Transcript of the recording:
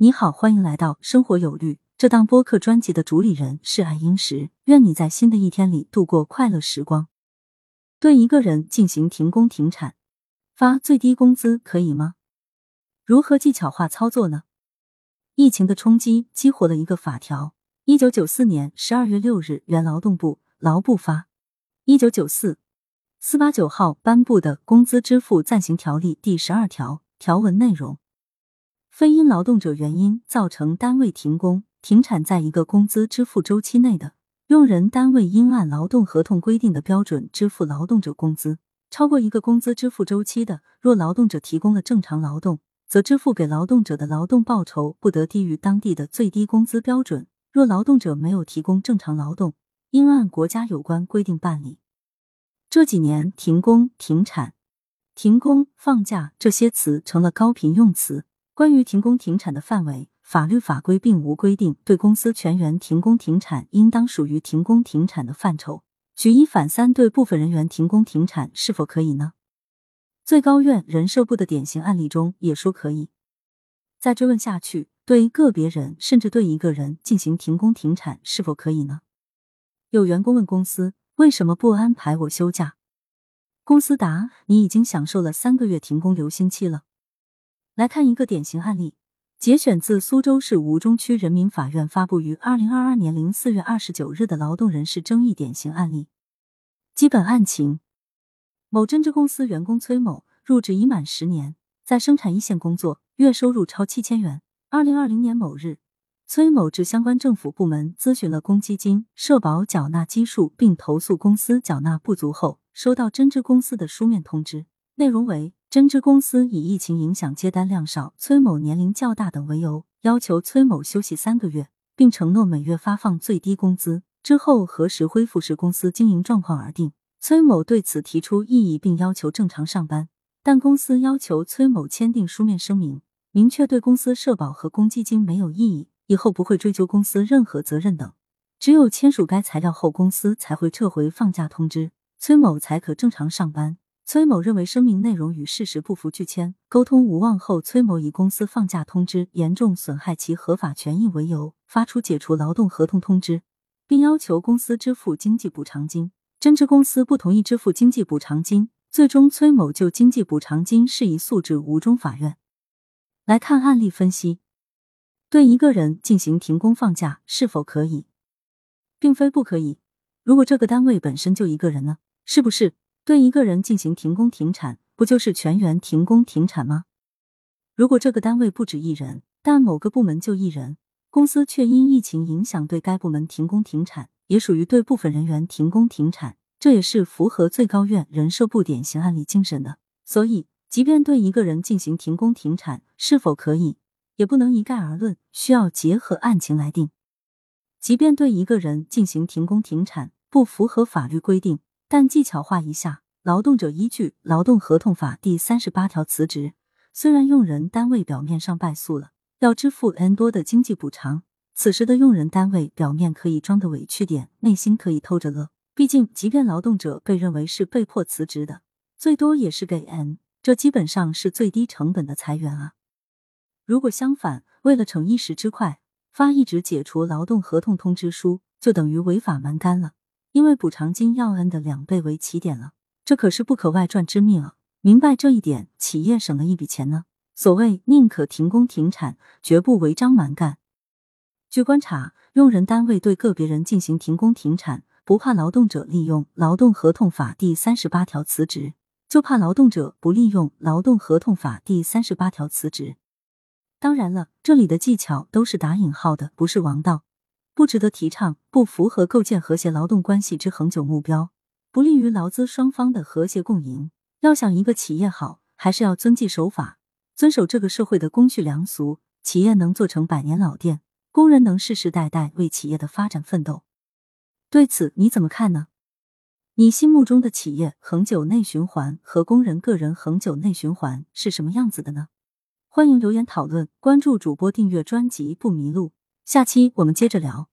你好，欢迎来到生活有律。这档播客专辑的主理人是爱英石。愿你在新的一天里度过快乐时光。对一个人进行停工停产，发最低工资可以吗？如何技巧化操作呢？疫情的冲击激活了一个法条。一九九四年十二月六日，原劳动部劳部发一九九四四八九号颁布的《工资支付暂行条例》第十二条条文内容。非因劳动者原因造成单位停工停产，在一个工资支付周期内的，用人单位应按劳动合同规定的标准支付劳动者工资。超过一个工资支付周期的，若劳动者提供了正常劳动，则支付给劳动者的劳动报酬不得低于当地的最低工资标准。若劳动者没有提供正常劳动，应按国家有关规定办理。这几年，停工、停产、停工、放假这些词成了高频用词。关于停工停产的范围，法律法规并无规定，对公司全员停工停产，应当属于停工停产的范畴。举一反三，对部分人员停工停产是否可以呢？最高院人社部的典型案例中也说可以。再追问下去，对个别人甚至对一个人进行停工停产是否可以呢？有员工问公司为什么不安排我休假？公司答：你已经享受了三个月停工留薪期了。来看一个典型案例，节选自苏州市吴中区人民法院发布于二零二二年零四月二十九日的劳动人事争议典型案例。基本案情：某针织公司员工崔某入职已满十年，在生产一线工作，月收入超七千元。二零二零年某日，崔某至相关政府部门咨询了公积金、社保缴纳基数，并投诉公司缴纳不足后，收到针织公司的书面通知，内容为。针织公司以疫情影响接单量少、崔某年龄较大等为由，要求崔某休息三个月，并承诺每月发放最低工资。之后何时恢复视公司经营状况而定。崔某对此提出异议，并要求正常上班，但公司要求崔某签订书面声明，明确对公司社保和公积金没有异议，以后不会追究公司任何责任等。只有签署该材料后，公司才会撤回放假通知，崔某才可正常上班。崔某认为声明内容与事实不符，拒签。沟通无望后，崔某以公司放假通知严重损害其合法权益为由，发出解除劳动合同通知，并要求公司支付经济补偿金。针织公司不同意支付经济补偿金，最终崔某就经济补偿金事宜诉至吴中法院。来看案例分析：对一个人进行停工放假是否可以？并非不可以。如果这个单位本身就一个人呢？是不是？对一个人进行停工停产，不就是全员停工停产吗？如果这个单位不止一人，但某个部门就一人，公司却因疫情影响对该部门停工停产，也属于对部分人员停工停产，这也是符合最高院人社部典型案例精神的。所以，即便对一个人进行停工停产是否可以，也不能一概而论，需要结合案情来定。即便对一个人进行停工停产不符合法律规定。但技巧化一下，劳动者依据《劳动合同法》第三十八条辞职，虽然用人单位表面上败诉了，要支付 n 多的经济补偿，此时的用人单位表面可以装的委屈点，内心可以偷着乐。毕竟，即便劳动者被认为是被迫辞职的，最多也是给 n，这基本上是最低成本的裁员啊。如果相反，为了逞一时之快，发一纸解除劳动合同通知书，就等于违法蛮干了。因为补偿金要 n 的两倍为起点了，这可是不可外传之秘啊！明白这一点，企业省了一笔钱呢。所谓宁可停工停产，绝不违章蛮干。据观察，用人单位对个别人进行停工停产，不怕劳动者利用《劳动合同法》第三十八条辞职，就怕劳动者不利用《劳动合同法》第三十八条辞职。当然了，这里的技巧都是打引号的，不是王道。不值得提倡，不符合构建和谐劳动关系之恒久目标，不利于劳资双方的和谐共赢。要想一个企业好，还是要遵纪守法，遵守这个社会的公序良俗，企业能做成百年老店，工人能世世代代为企业的发展奋斗。对此你怎么看呢？你心目中的企业恒久内循环和工人个人恒久内循环是什么样子的呢？欢迎留言讨论，关注主播，订阅专辑不迷路。下期我们接着聊。